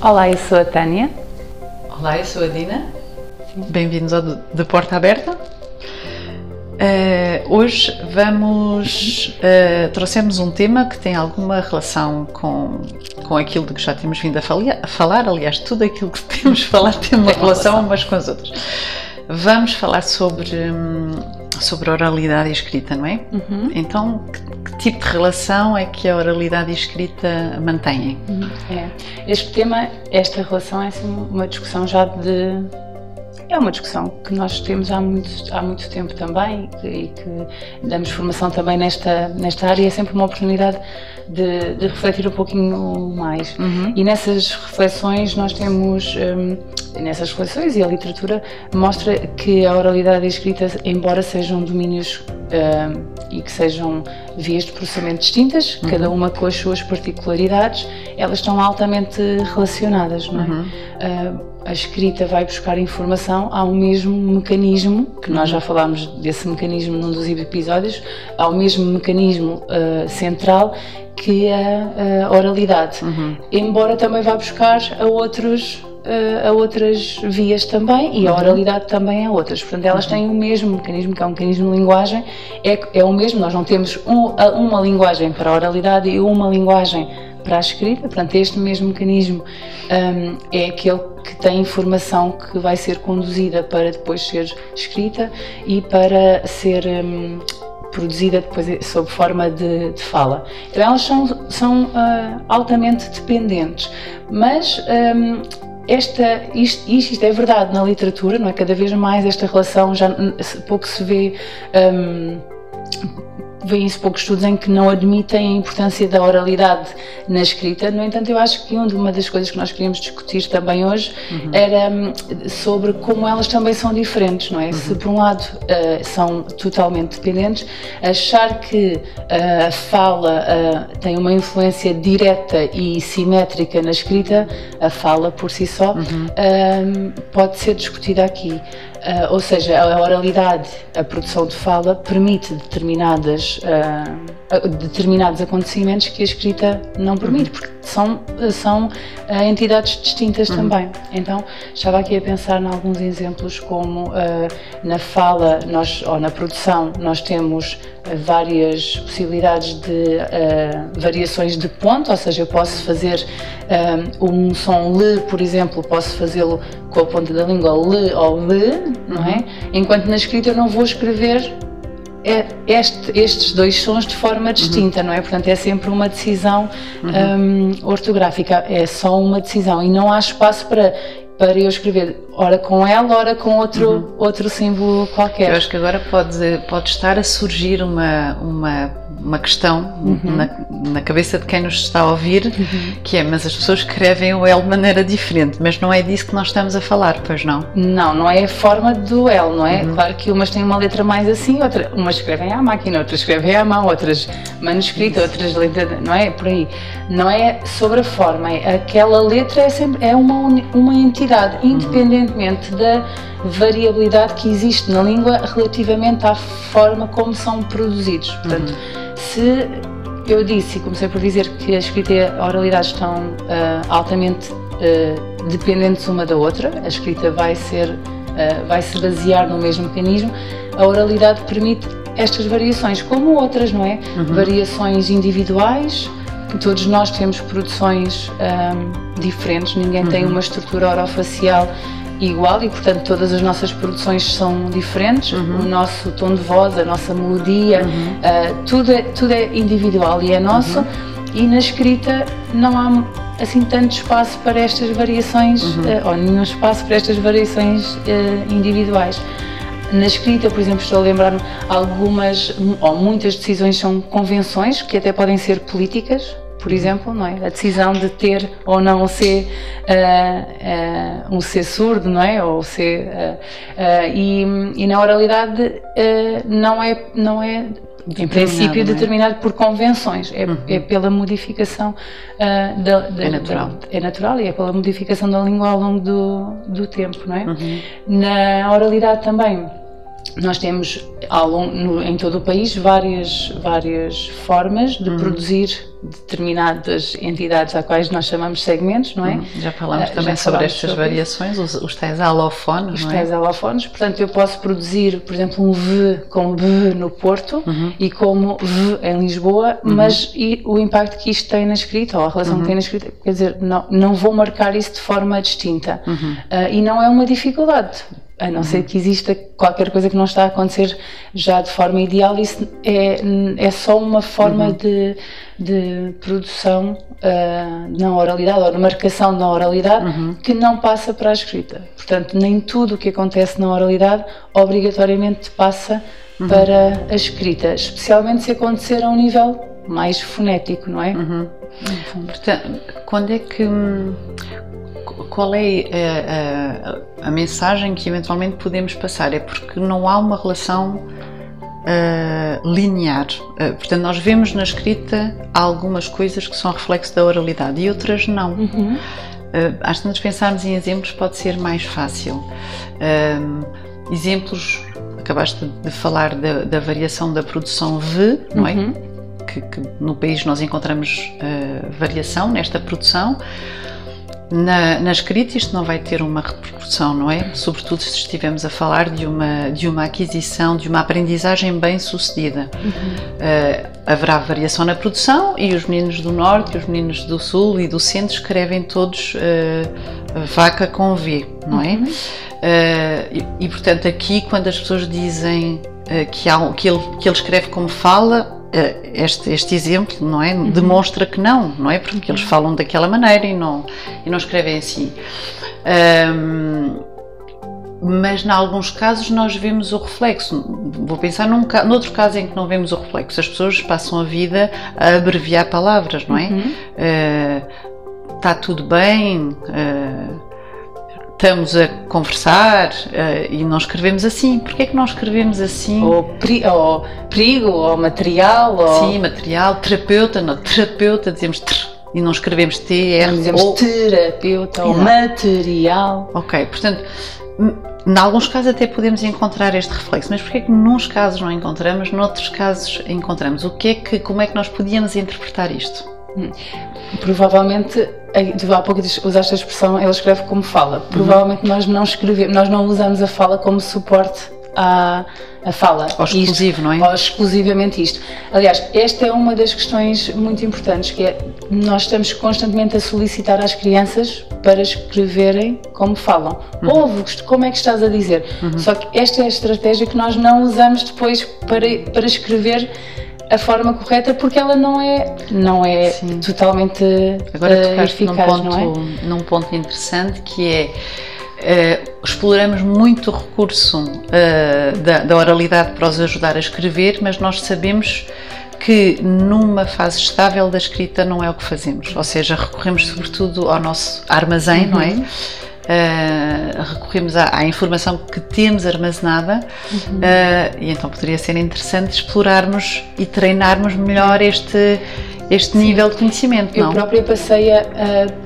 Olá, eu sou a Tânia. Olá, eu sou a Dina. Bem-vindos ao De Porta Aberta. Uh, hoje vamos. Uh, trouxemos um tema que tem alguma relação com, com aquilo de que já temos vindo a, falia, a falar. Aliás, tudo aquilo que temos falar tem uma relação umas com as outras. Vamos falar sobre, hum, sobre oralidade e escrita, não é? Uhum. Então, que, que, tipo de relação é que a oralidade e a escrita mantêm? Uhum. É. Este tema, esta relação é assim, uma discussão já de é uma discussão que nós temos há muito, há muito tempo também e que damos formação também nesta, nesta área. É sempre uma oportunidade de, de refletir um pouquinho mais. Uhum. E nessas reflexões nós temos, um, nessas reflexões e a literatura mostra que a oralidade e a escrita, embora sejam domínios um, e que sejam vias de processamento distintas, uhum. cada uma com as suas particularidades, elas estão altamente relacionadas, não é? Uhum. Uh, a escrita vai buscar informação, há um mesmo mecanismo, que nós já falámos desse mecanismo num dos episódios, há o mesmo mecanismo uh, central que a, a oralidade, uhum. embora também vá buscar a outros uh, a outras vias também e a uhum. oralidade também a outras. Portanto, elas uhum. têm o mesmo mecanismo, que é um mecanismo de linguagem, é, é o mesmo, nós não temos um, uma linguagem para a oralidade e uma linguagem para a escrita, portanto, este mesmo mecanismo um, é aquele que tem informação que vai ser conduzida para depois ser escrita e para ser um, produzida depois sob forma de, de, fala. Então elas são, são uh, altamente dependentes, mas um, esta, isto, isto, é verdade na literatura, não é? Cada vez mais esta relação já pouco se vê. Um, vêem-se poucos estudos em que não admitem a importância da oralidade na escrita. No entanto, eu acho que uma das coisas que nós queríamos discutir também hoje uhum. era hum, sobre como elas também são diferentes, não é? Uhum. Se por um lado uh, são totalmente dependentes, achar que uh, a fala uh, tem uma influência direta e simétrica na escrita, a fala por si só, uhum. Hum, pode ser discutida aqui. Uh, ou seja, a oralidade, a produção de fala, permite determinadas, uh, determinados acontecimentos que a escrita não permite, uhum. porque são, são uh, entidades distintas uhum. também. Então, estava aqui a pensar em alguns exemplos, como na fala nós, ou na produção nós temos várias possibilidades de variações de ponto, ou seja, eu posso fazer um som le, por exemplo, posso fazê-lo com a ponta da língua le ou le, não é? Enquanto na escrita eu não vou escrever este, estes dois sons de forma distinta, uhum. não é? Portanto, é sempre uma decisão uhum. um, ortográfica, é só uma decisão e não há espaço para para eu escrever ora com ela, ora com outro, uhum. outro símbolo qualquer. Eu acho que agora pode, pode estar a surgir uma, uma, uma questão uhum. na, na cabeça de quem nos está a ouvir, uhum. que é, mas as pessoas escrevem o L de maneira diferente, mas não é disso que nós estamos a falar, pois não? Não, não é a forma do L, não é? Uhum. Claro que umas têm uma letra mais assim, outra, umas escrevem à máquina, outras escrevem à mão, outras manuscrita, outras letras, não é? Por aí. Não é sobre a forma, é, aquela letra é, sempre, é uma, uma entidade independentemente da variabilidade que existe na língua relativamente à forma como são produzidos. Portanto, uhum. se eu disse e comecei por dizer que a escrita e a oralidade estão uh, altamente uh, dependentes uma da outra, a escrita vai ser uh, vai se basear no mesmo mecanismo, a oralidade permite estas variações, como outras, não é? Uhum. Variações individuais, Todos nós temos produções um, diferentes, ninguém uhum. tem uma estrutura orofacial igual e, portanto, todas as nossas produções são diferentes. Uhum. O nosso tom de voz, a nossa melodia, uhum. uh, tudo, é, tudo é individual e é nosso. Uhum. E na escrita não há assim tanto espaço para estas variações, uh, ou nenhum espaço para estas variações uh, individuais. Na escrita, por exemplo, estou a lembrar-me algumas ou muitas decisões são convenções que até podem ser políticas, por exemplo, não é? A decisão de ter ou não um ser, uh, uh, um ser surdo, não é? Ou ser, uh, e, e, na oralidade não é, não é em princípio, é? determinado por convenções, é, uhum. é pela modificação da, da, É natural. Da, é natural e é pela modificação da língua ao longo do, do tempo, não é? Uhum. Na oralidade também nós temos ao longo, no, em todo o país várias, várias formas de uhum. produzir determinadas entidades a quais nós chamamos segmentos, não é? Uhum. Já falámos uh, também já sobre estas sobre variações, os, os tais alofones, Os é? tais alofones, portanto eu posso produzir, por exemplo, um V como V no Porto uhum. e como V em Lisboa, uhum. mas e o impacto que isto tem na escrita, ou a relação que uhum. tem na escrita, quer dizer, não, não vou marcar isso de forma distinta. Uh, e não é uma dificuldade a não ser que exista qualquer coisa que não está a acontecer já de forma ideal, isso é, é só uma forma uhum. de, de produção uh, na oralidade ou na marcação na oralidade uhum. que não passa para a escrita. Portanto, nem tudo o que acontece na oralidade obrigatoriamente passa uhum. para a escrita, especialmente se acontecer a um nível mais fonético, não é? Uhum. Portanto, quando é que hum, qual é a, eh, a, eh, a, mensagem que eventualmente podemos passar? É porque não há uma relação uh, linear. Uh, portanto, nós vemos na escrita algumas coisas que são reflexo da oralidade e outras não. Uhum. Uh, às vezes pensarmos em exemplos pode ser mais fácil. Uh, exemplos, acabaste de falar da, da, variação da produção V, não é? Uhum. Que, que, no país nós encontramos variação nesta produção. Na, na, escrita isto não vai ter uma repercussão, não é? Sobretudo se estivermos a falar de uma, de uma aquisição, de uma aprendizagem bem sucedida. Uhum. Uh, haverá variação na produção e os meninos do Norte, os meninos do Sul e do Centro escrevem todos uh, vaca com V, não é? Uhum. Uh, e, e, portanto aqui quando as pessoas dizem que, há, que, ele, que ele escreve como fala, eh, este, este exemplo não é? Uhum. demonstra que não não é? Porque eles falam daquela maneira e não e não escrevem assim. Um, mas em alguns casos nós vemos o reflexo. Vou pensar num noutro caso em que não vemos o reflexo. As pessoas passam a vida a abreviar palavras não é? Uhum. uh, está tudo bem uh, estamos a conversar uh, e não escrevemos assim. Porquê é que não escrevemos assim? Ou, peri ou perigo, ou material. Ou... Sim, material, terapeuta, não, terapeuta, dizemos tr, e não escrevemos T, R, dizemos ou... terapeuta ou material. Ok, portanto, em alguns casos até podemos encontrar este reflexo, mas porquê é que nos casos não encontramos, noutros casos encontramos? O que é que, como é que nós podíamos interpretar isto? Hum. Provavelmente, tu há pouco usaste a expressão, ele escreve como fala. Provavelmente uhum. nós não escrevemos, nós não usamos a fala como suporte à, à fala. Ou exclusivo, isto, não é? Ou exclusivamente isto. Aliás, esta é uma das questões muito importantes, que é nós estamos constantemente a solicitar às crianças para escreverem como falam. Uhum. Ouve, como é que estás a dizer? Uhum. Só que esta é a estratégia que nós não usamos depois para, para escrever a forma correta porque ela não é não é Sim. totalmente agora uh, eficaz, num ponto não é? num ponto interessante que é uh, exploramos muito o recurso uh, da, da oralidade para os ajudar a escrever mas nós sabemos que numa fase estável da escrita não é o que fazemos, ou seja, recorremos sobretudo ao nosso armazém, uhum. não é? Uh, recorremos à, à, informação que temos armazenada uhum. uh, e então poderia ser interessante explorarmos e treinarmos melhor este este Sim. nível de conhecimento, Eu não? Eu própria passei a,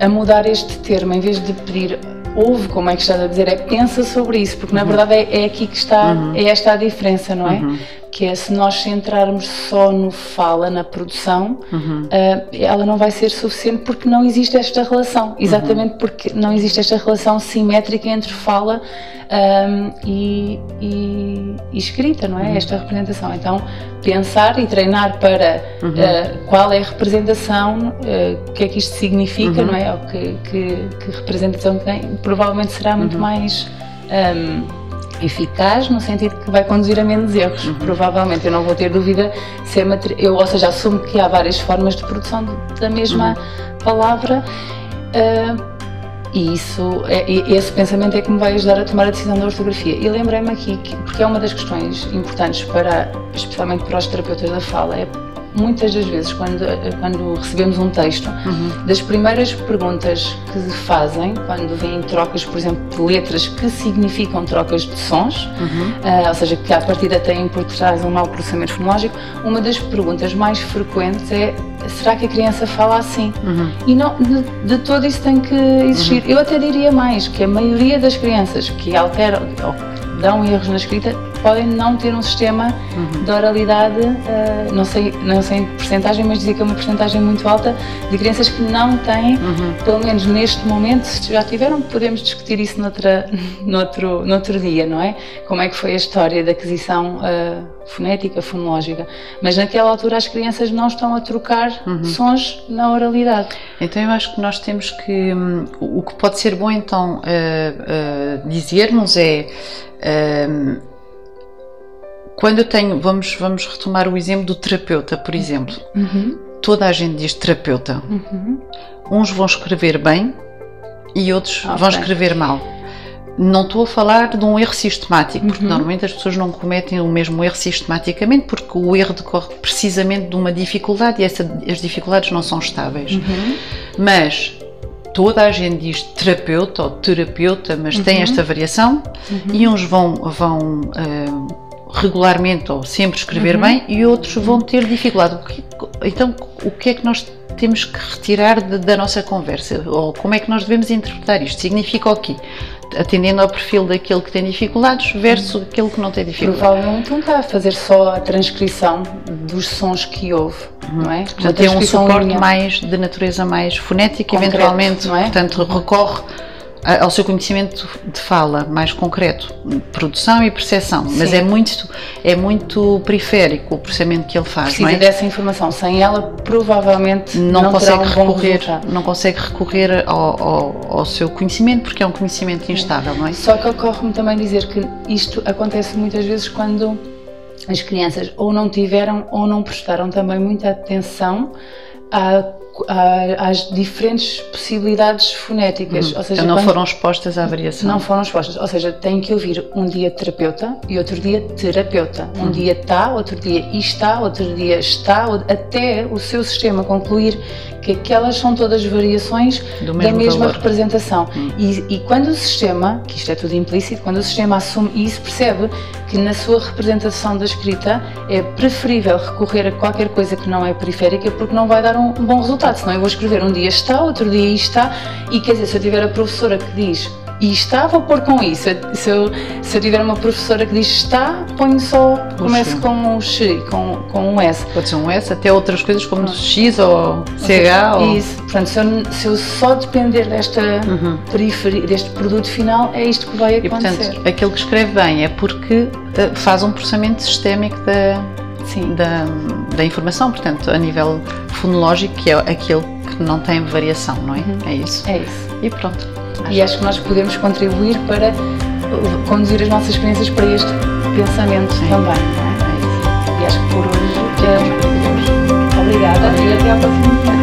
a, mudar este termo, em vez de pedir ouve, como é que estás a dizer, é pensa sobre isso, porque uhum. na verdade é, é, aqui que está, uhum. é esta a diferença, não é? Uhum que é se nós centrarmos só no fala, na produção, uhum. uh, ela não vai ser suficiente porque não existe esta relação. Exatamente uhum. porque não existe esta relação simétrica entre fala um, e, e, e, escrita, não é? Uhum. Esta representação. Então, pensar e treinar para uh, qual é a representação, uh, o que é que isto significa, uhum. não é? Ou que, que, que, representação tem, provavelmente será muito uhum. mais. Um, eficaz no sentido que vai conduzir a menos erros, uhum. provavelmente. Eu não vou ter dúvida se é material. Eu, ou seja, assumo que há várias formas de produção da mesma uhum. palavra. Uh, e isso, é, esse pensamento é que me vai ajudar a tomar a decisão da ortografia. E lembrei-me aqui, que, porque é uma das questões importantes para, especialmente para os terapeutas da fala, é muitas das vezes, quando, quando recebemos um texto, uhum. das primeiras perguntas que fazem, quando vêm trocas, por exemplo, de letras que significam trocas de sons, uhum. uh, ou seja, que à partida têm por trás um mau processamento fonológico, uma das perguntas mais frequentes é será que a criança fala assim? Uhum. E não, de, de, todo isso tem que existir. Uhum. Eu até diria mais, que a maioria das crianças que alteram ou que dão erros na escrita podem não ter um sistema uhum. de oralidade, uh, não, sei, não sei em porcentagem, mas dizer que é uma porcentagem muito alta de crianças que não têm, uhum. pelo menos neste momento, se já tiveram, podemos discutir isso noutra, noutro, noutro dia, não é? Como é que foi a história da aquisição uh, fonética, fonológica. Mas naquela altura as crianças não estão a trocar uhum. sons na oralidade. Então eu acho que nós temos que. Um, o que pode ser bom então uh, uh, dizermos é. Um, quando eu tenho, vamos, vamos retomar o exemplo do terapeuta, por exemplo. Uhum. Toda a gente diz terapeuta. Uhum. Uns vão escrever bem e outros okay. vão escrever mal. Não estou a falar de um erro sistemático, porque uhum. normalmente as pessoas não cometem o mesmo erro sistematicamente, porque o erro decorre precisamente de uma dificuldade e essa, as dificuldades não são estáveis. Uhum. Mas toda a gente diz terapeuta ou terapeuta, mas uhum. tem esta variação uhum. e uns vão, vão uh, regularmente ou sempre escrever uhum. bem e outros vão ter dificuldade. Então, o que é que nós temos que retirar de, da nossa conversa? Ou como é que nós devemos interpretar isto? Significa o quê? atendendo ao perfil daquele que tem dificuldades versus uhum. aquele que não tem dificuldades. Provavelmente não está a fazer só a transcrição dos sons que ouve, uhum. não é? Portanto, tem um suporte mais de natureza mais fonética, Concreto, eventualmente, é? portanto, recorre ao seu conhecimento de fala mais concreto, produção e percepção, Sim. mas é muito é muito periférico o processamento que ele faz, Precisa é? dessa informação, sem ela provavelmente não, não consegue um recorrer, não consegue recorrer ao, ao, ao, seu conhecimento porque é um conhecimento instável, não é? Só que ocorre-me também dizer que isto acontece muitas vezes quando as crianças ou não tiveram ou não prestaram também muita atenção à às diferentes possibilidades fonéticas. Uhum. Ou seja, então não foram expostas à variação? Não foram expostas. Ou seja, têm que ouvir um dia terapeuta e outro dia terapeuta. Um uhum. dia está, outro dia está, outro dia está, até o seu sistema concluir que aquelas são todas variações da mesma valor. representação. Hum. E, e, quando o sistema, que isto é tudo implícito, quando o sistema assume isso, percebe que na sua representação da escrita é preferível recorrer a qualquer coisa que não é periférica porque não vai dar um bom resultado. Senão eu vou escrever um dia está, outro dia está, e quer dizer, se eu tiver a professora que diz e está, vou pôr com isso. Se eu, se eu tiver uma professora que diz está, ponho só, começo com um X, com, com um S. Pode ser um S, até outras coisas como. X ou CH. Ou... Isso, portanto, se eu, se eu só depender desta uhum. periferia, deste produto final, é isto que vai acontecer. E, portanto, aquele que escreve bem é porque eh, faz um processamento sistémico da, Sim. Da, da informação, portanto, a nível fonológico, que é aquele que não tem variação, não é? Uhum. É isso. É isso. E pronto. E acho que nós podemos contribuir para conduzir as nossas crianças para este pensamento Sim. também. É? É e acho que por hoje. É... Obrigada e até à próxima.